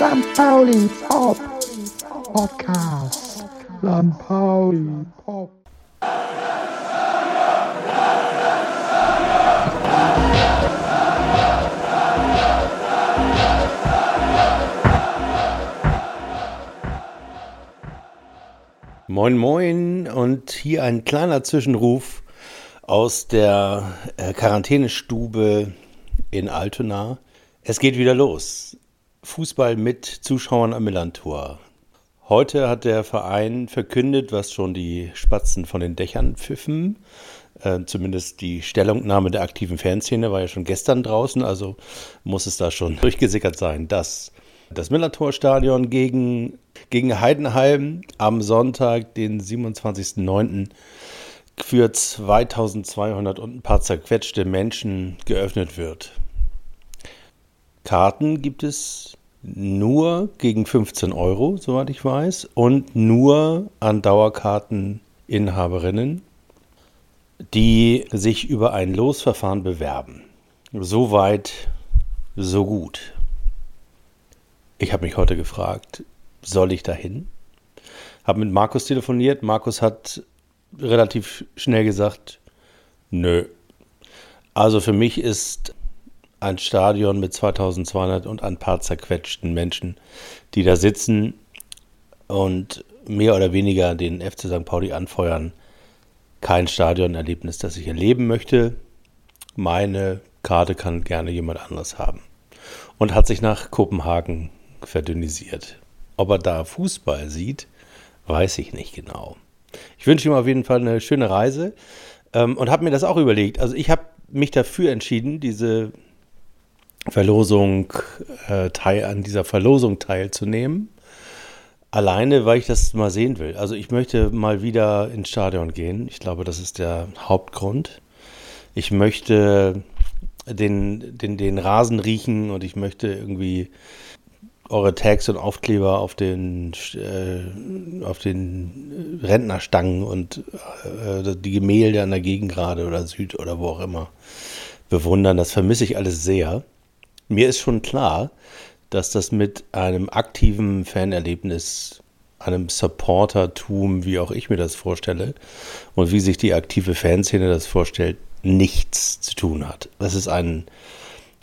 St. Pauli Pop Podcast. St. Pauli Pop. Moin, moin und hier ein kleiner Zwischenruf aus der äh, Quarantänestube in Altona. Es geht wieder los. Fußball mit Zuschauern am Millantor. Heute hat der Verein verkündet, was schon die Spatzen von den Dächern pfiffen. Äh, zumindest die Stellungnahme der aktiven Fanszene war ja schon gestern draußen, also muss es da schon durchgesickert sein, dass das Millantor-Stadion gegen, gegen Heidenheim am Sonntag, den 27.09. für 2200 und ein paar zerquetschte Menschen geöffnet wird. Karten gibt es nur gegen 15 Euro, soweit ich weiß, und nur an Dauerkarteninhaberinnen, die sich über ein Losverfahren bewerben. Soweit, so gut. Ich habe mich heute gefragt, soll ich dahin? Habe mit Markus telefoniert. Markus hat relativ schnell gesagt, nö. Also für mich ist ein Stadion mit 2200 und ein paar zerquetschten Menschen, die da sitzen und mehr oder weniger den FC St. Pauli anfeuern. Kein Stadionerlebnis, das ich erleben möchte. Meine Karte kann gerne jemand anderes haben. Und hat sich nach Kopenhagen verdünnisiert. Ob er da Fußball sieht, weiß ich nicht genau. Ich wünsche ihm auf jeden Fall eine schöne Reise ähm, und habe mir das auch überlegt. Also ich habe mich dafür entschieden, diese Verlosung, äh, teil, an dieser Verlosung teilzunehmen. Alleine, weil ich das mal sehen will. Also ich möchte mal wieder ins Stadion gehen. Ich glaube, das ist der Hauptgrund. Ich möchte den, den, den Rasen riechen und ich möchte irgendwie eure Tags und Aufkleber auf den, äh, auf den Rentnerstangen und äh, die Gemälde an der Gegend gerade oder Süd oder wo auch immer bewundern. Das vermisse ich alles sehr. Mir ist schon klar, dass das mit einem aktiven Fanerlebnis, einem Supportertum, wie auch ich mir das vorstelle, und wie sich die aktive Fanszene das vorstellt, nichts zu tun hat. Das ist ein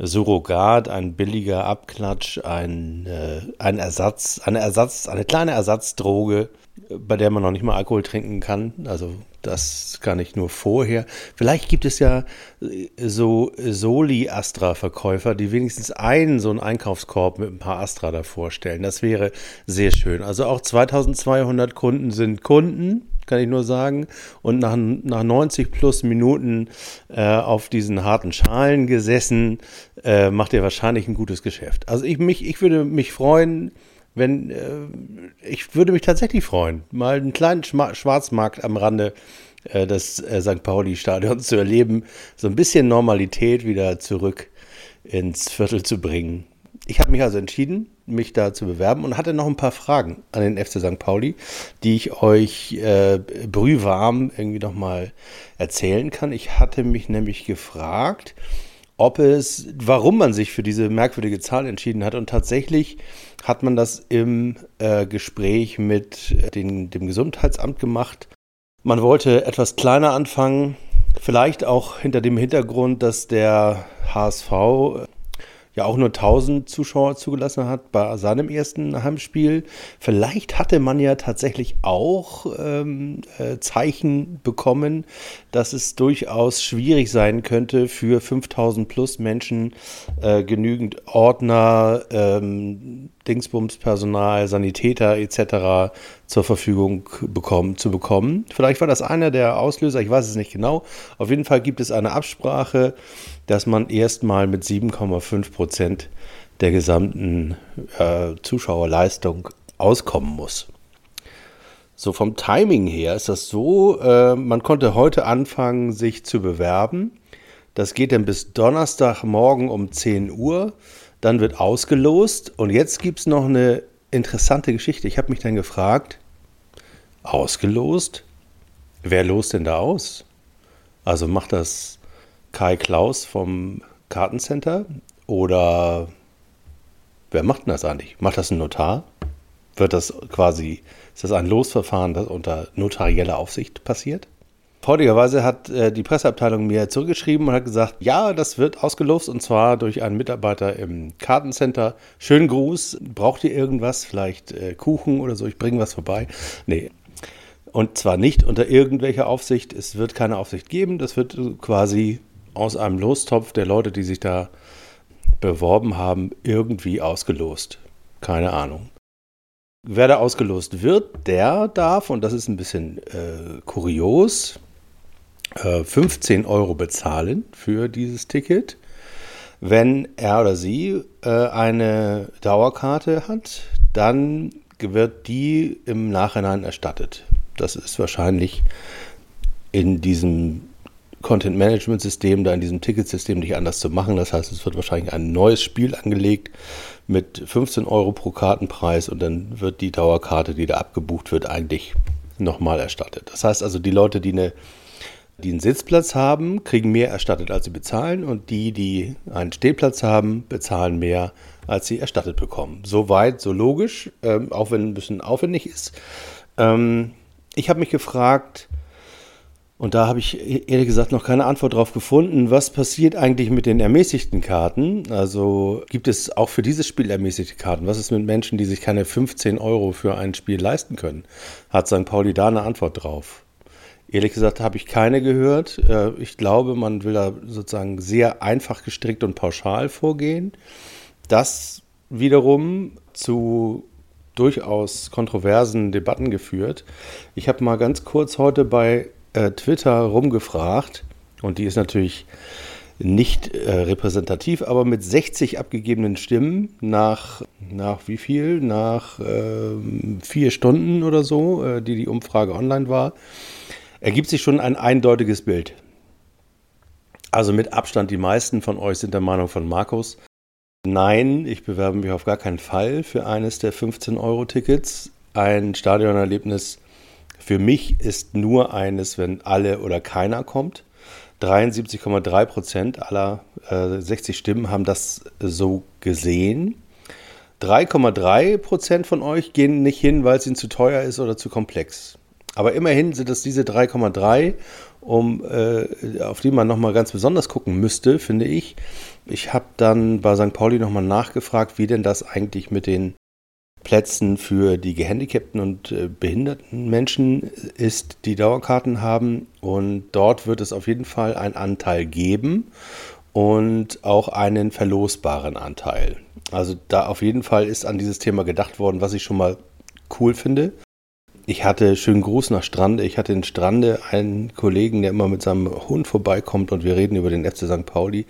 Surrogat, ein billiger Abklatsch, ein, äh, ein Ersatz, eine Ersatz, eine kleine Ersatzdroge, bei der man noch nicht mal Alkohol trinken kann. Also das kann ich nur vorher. Vielleicht gibt es ja äh, so Soli-Astra-Verkäufer, die wenigstens einen so einen Einkaufskorb mit ein paar Astra davor stellen. Das wäre sehr schön. Also auch 2200 Kunden sind Kunden, kann ich nur sagen. Und nach, nach 90 plus Minuten äh, auf diesen harten Schalen gesessen, äh, macht ihr wahrscheinlich ein gutes Geschäft. Also ich, mich, ich würde mich freuen, wenn, äh, ich würde mich tatsächlich freuen, mal einen kleinen Schma Schwarzmarkt am Rande äh, des äh, St. Pauli-Stadions zu erleben, so ein bisschen Normalität wieder zurück ins Viertel zu bringen. Ich habe mich also entschieden, mich da zu bewerben und hatte noch ein paar Fragen an den FC St. Pauli, die ich euch äh, brühwarm irgendwie noch mal erzählen kann. Ich hatte mich nämlich gefragt, ob es, warum man sich für diese merkwürdige Zahl entschieden hat. Und tatsächlich hat man das im äh, Gespräch mit den, dem Gesundheitsamt gemacht. Man wollte etwas kleiner anfangen, vielleicht auch hinter dem Hintergrund, dass der HSV ja auch nur 1000 Zuschauer zugelassen hat bei seinem ersten Heimspiel. Vielleicht hatte man ja tatsächlich auch ähm, äh, Zeichen bekommen, dass es durchaus schwierig sein könnte für 5000 plus Menschen äh, genügend Ordner, ähm, Dingsbumspersonal, Sanitäter etc. zur Verfügung bekommen, zu bekommen. Vielleicht war das einer der Auslöser, ich weiß es nicht genau. Auf jeden Fall gibt es eine Absprache, dass man erstmal mit 7,5 Prozent der gesamten äh, Zuschauerleistung auskommen muss. So vom Timing her ist das so, äh, man konnte heute anfangen, sich zu bewerben. Das geht dann bis Donnerstagmorgen um 10 Uhr. Dann wird ausgelost. Und jetzt gibt es noch eine interessante Geschichte. Ich habe mich dann gefragt, ausgelost? Wer lost denn da aus? Also macht das Kai Klaus vom Kartencenter oder wer macht denn das eigentlich? Macht das ein Notar? Wird das quasi, ist das ein Losverfahren, das unter notarieller Aufsicht passiert? Freudigerweise hat äh, die Presseabteilung mir zurückgeschrieben und hat gesagt, ja, das wird ausgelost und zwar durch einen Mitarbeiter im Kartencenter. Schönen Gruß, braucht ihr irgendwas? Vielleicht äh, Kuchen oder so, ich bringe was vorbei. Nee. Und zwar nicht unter irgendwelcher Aufsicht. Es wird keine Aufsicht geben. Das wird quasi aus einem Lostopf der Leute, die sich da beworben haben, irgendwie ausgelost. Keine Ahnung. Wer da ausgelost wird, der darf, und das ist ein bisschen äh, kurios, 15 äh, Euro bezahlen für dieses Ticket. Wenn er oder sie äh, eine Dauerkarte hat, dann wird die im Nachhinein erstattet. Das ist wahrscheinlich in diesem Content Management System, da in diesem Ticketsystem nicht anders zu machen. Das heißt, es wird wahrscheinlich ein neues Spiel angelegt mit 15 Euro pro Kartenpreis und dann wird die Dauerkarte, die da abgebucht wird, eigentlich nochmal erstattet. Das heißt also, die Leute, die eine die einen Sitzplatz haben, kriegen mehr erstattet, als sie bezahlen. Und die, die einen Stehplatz haben, bezahlen mehr, als sie erstattet bekommen. So weit, so logisch, ähm, auch wenn ein bisschen aufwendig ist. Ähm, ich habe mich gefragt, und da habe ich e-, ehrlich gesagt noch keine Antwort drauf gefunden. Was passiert eigentlich mit den ermäßigten Karten? Also gibt es auch für dieses Spiel ermäßigte Karten? Was ist mit Menschen, die sich keine 15 Euro für ein Spiel leisten können? Hat St. Pauli da eine Antwort drauf? Ehrlich gesagt habe ich keine gehört. Äh, ich glaube, man will da sozusagen sehr einfach gestrickt und pauschal vorgehen. Das wiederum zu durchaus kontroversen Debatten geführt. Ich habe mal ganz kurz heute bei äh, Twitter rumgefragt und die ist natürlich nicht äh, repräsentativ, aber mit 60 abgegebenen Stimmen nach, nach wie viel? Nach äh, vier Stunden oder so, äh, die die Umfrage online war, ergibt sich schon ein eindeutiges Bild. Also mit Abstand die meisten von euch sind der Meinung von Markus. Nein, ich bewerbe mich auf gar keinen Fall für eines der 15-Euro-Tickets. Ein Stadionerlebnis für mich ist nur eines, wenn alle oder keiner kommt. 73,3 Prozent aller äh, 60 Stimmen haben das so gesehen. 3,3 Prozent von euch gehen nicht hin, weil es ihnen zu teuer ist oder zu komplex. Aber immerhin sind es diese 3,3, um, äh, auf die man nochmal ganz besonders gucken müsste, finde ich. Ich habe dann bei St. Pauli nochmal nachgefragt, wie denn das eigentlich mit den Plätzen für die gehandicapten und äh, behinderten Menschen ist, die Dauerkarten haben. Und dort wird es auf jeden Fall einen Anteil geben und auch einen verlosbaren Anteil. Also da auf jeden Fall ist an dieses Thema gedacht worden, was ich schon mal cool finde. Ich hatte schönen Gruß nach Strande. Ich hatte in Strande einen Kollegen, der immer mit seinem Hund vorbeikommt und wir reden über den FC St. Pauli,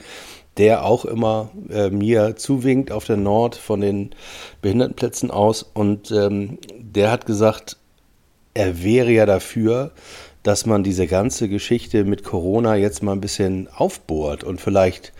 der auch immer äh, mir zuwinkt auf der Nord von den Behindertenplätzen aus. Und ähm, der hat gesagt, er wäre ja dafür, dass man diese ganze Geschichte mit Corona jetzt mal ein bisschen aufbohrt und vielleicht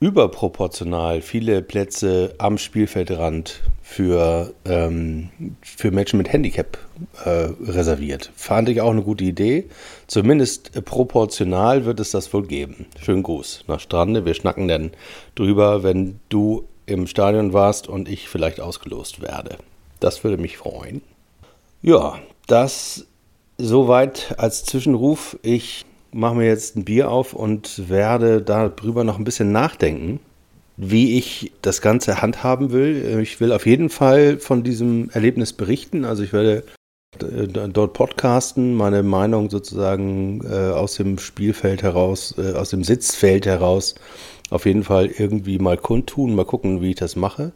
überproportional viele Plätze am Spielfeldrand für, ähm, für Menschen mit Handicap äh, reserviert. Fand ich auch eine gute Idee. Zumindest proportional wird es das wohl geben. Schönen Gruß nach Strande. Wir schnacken dann drüber, wenn du im Stadion warst und ich vielleicht ausgelost werde. Das würde mich freuen. Ja, das soweit als Zwischenruf. Ich mache mir jetzt ein Bier auf und werde darüber noch ein bisschen nachdenken, wie ich das Ganze handhaben will. Ich will auf jeden Fall von diesem Erlebnis berichten. Also ich werde äh, dort podcasten, meine Meinung sozusagen äh, aus dem Spielfeld heraus, äh, aus dem Sitzfeld heraus auf jeden Fall irgendwie mal kundtun, mal gucken, wie ich das mache.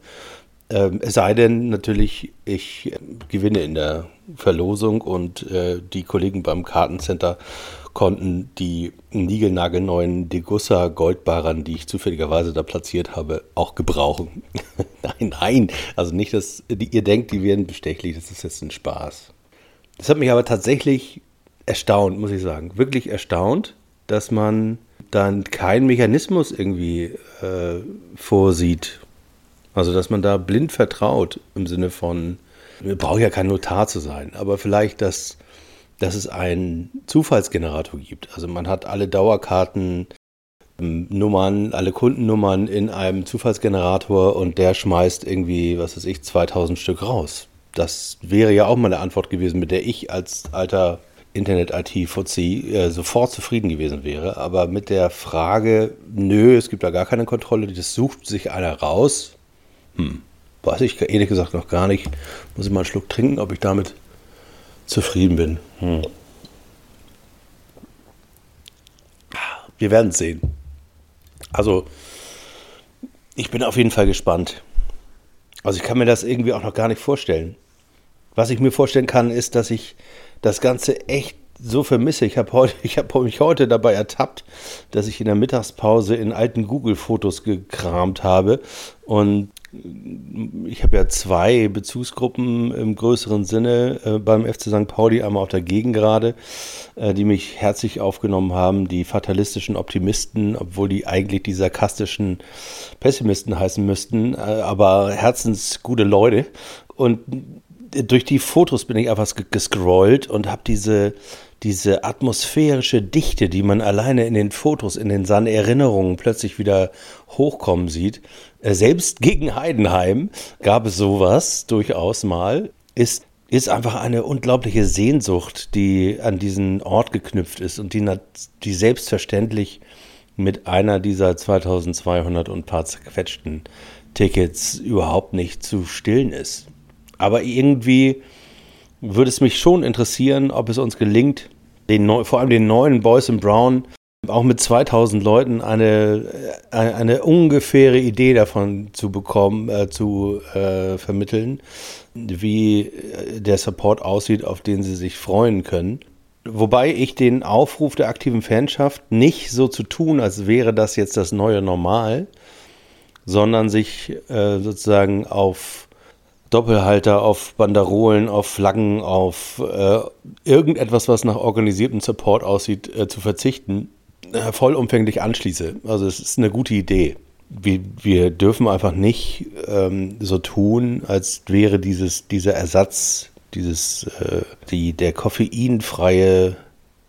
Ähm, es sei denn natürlich, ich äh, gewinne in der Verlosung und äh, die Kollegen beim Kartencenter konnten die niegelnagelneuen Degussa Goldbarren, die ich zufälligerweise da platziert habe, auch gebrauchen. nein, nein, also nicht, dass die, ihr denkt, die werden bestechlich, das ist jetzt ein Spaß. Das hat mich aber tatsächlich erstaunt, muss ich sagen. Wirklich erstaunt, dass man dann keinen Mechanismus irgendwie äh, vorsieht. Also, dass man da blind vertraut im Sinne von, wir brauchen ja kein Notar zu sein, aber vielleicht, dass, dass es einen Zufallsgenerator gibt. Also man hat alle Dauerkarten, ähm, Nummern, alle Kundennummern in einem Zufallsgenerator und der schmeißt irgendwie, was weiß ich, 2000 Stück raus. Das wäre ja auch mal eine Antwort gewesen, mit der ich als alter Internet-IT-Fuzzi äh, sofort zufrieden gewesen wäre. Aber mit der Frage, nö, es gibt da gar keine Kontrolle, das sucht sich einer raus. Hm, weiß ich ehrlich gesagt noch gar nicht. Muss ich mal einen Schluck trinken, ob ich damit zufrieden bin. Hm. Wir werden es sehen. Also, ich bin auf jeden Fall gespannt. Also, ich kann mir das irgendwie auch noch gar nicht vorstellen. Was ich mir vorstellen kann, ist, dass ich das Ganze echt so vermisse. Ich habe habe mich heute dabei ertappt, dass ich in der Mittagspause in alten Google-Fotos gekramt habe und ich habe ja zwei Bezugsgruppen im größeren Sinne äh, beim FC St. Pauli, einmal auf der Gegengrade, äh, die mich herzlich aufgenommen haben, die fatalistischen Optimisten, obwohl die eigentlich die sarkastischen Pessimisten heißen müssten, äh, aber herzensgute Leute. Und durch die Fotos bin ich einfach gescrollt und habe diese, diese atmosphärische Dichte, die man alleine in den Fotos, in den seinen Erinnerungen plötzlich wieder hochkommen sieht. Äh, selbst gegen Heidenheim gab es sowas durchaus mal. Ist, ist einfach eine unglaubliche Sehnsucht, die an diesen Ort geknüpft ist und die, die selbstverständlich mit einer dieser 2200 und paar zerquetschten Tickets überhaupt nicht zu stillen ist. Aber irgendwie würde es mich schon interessieren, ob es uns gelingt, den vor allem den neuen Boys in Brown auch mit 2000 Leuten eine, eine, äh, eine ungefähre Idee davon zu bekommen, äh, zu äh, vermitteln, wie äh, der Support aussieht, auf den sie sich freuen können. Wobei ich den Aufruf der aktiven Fanschaft nicht so zu tun, als wäre das jetzt das neue Normal, sondern sich äh, sozusagen auf Doppelhalter, auf Banderolen, auf Flaggen, auf äh, irgendetwas, was nach organisiertem Support aussieht, äh, zu verzichten, vollumfänglich anschließe. Also es ist eine gute Idee. Wir, wir dürfen einfach nicht ähm, so tun, als wäre dieses, dieser Ersatz, dieses, äh, die, der koffeinfreie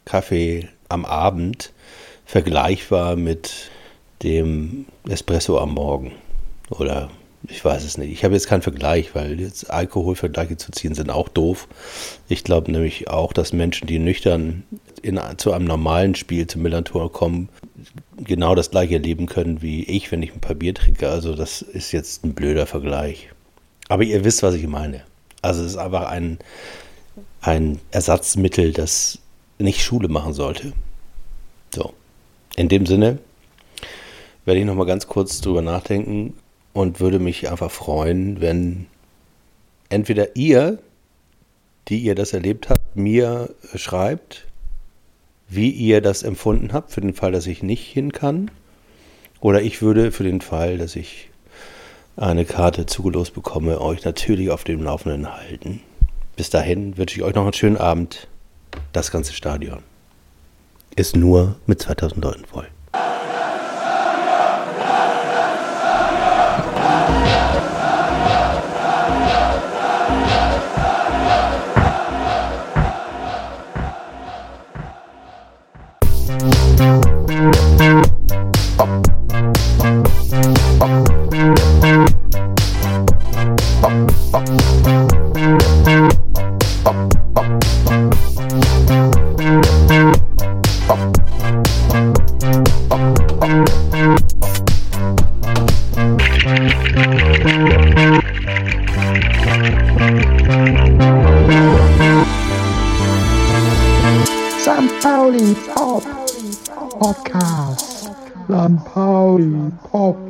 Kaffee am Abend vergleichbar mit dem Espresso am Morgen oder ich weiß es nicht. Ich habe jetzt keinen Vergleich, weil jetzt Alkoholvergleiche zu ziehen sind auch doof. Ich glaube nämlich auch, dass Menschen, die nüchtern in, zu einem normalen Spiel zum Millantor kommen, genau das gleiche erleben können wie ich, wenn ich ein paar Bier trinke. Also das ist jetzt ein blöder Vergleich. Aber ihr wisst, was ich meine. Also es ist einfach ein, ein Ersatzmittel, das nicht Schule machen sollte. So. In dem Sinne werde ich noch mal ganz kurz drüber nachdenken, und würde mich einfach freuen, wenn entweder ihr, die ihr das erlebt habt, mir schreibt, wie ihr das empfunden habt, für den Fall, dass ich nicht hin kann. Oder ich würde für den Fall, dass ich eine Karte zugelost bekomme, euch natürlich auf dem Laufenden halten. Bis dahin wünsche ich euch noch einen schönen Abend. Das ganze Stadion ist nur mit 2000 Leuten voll. St.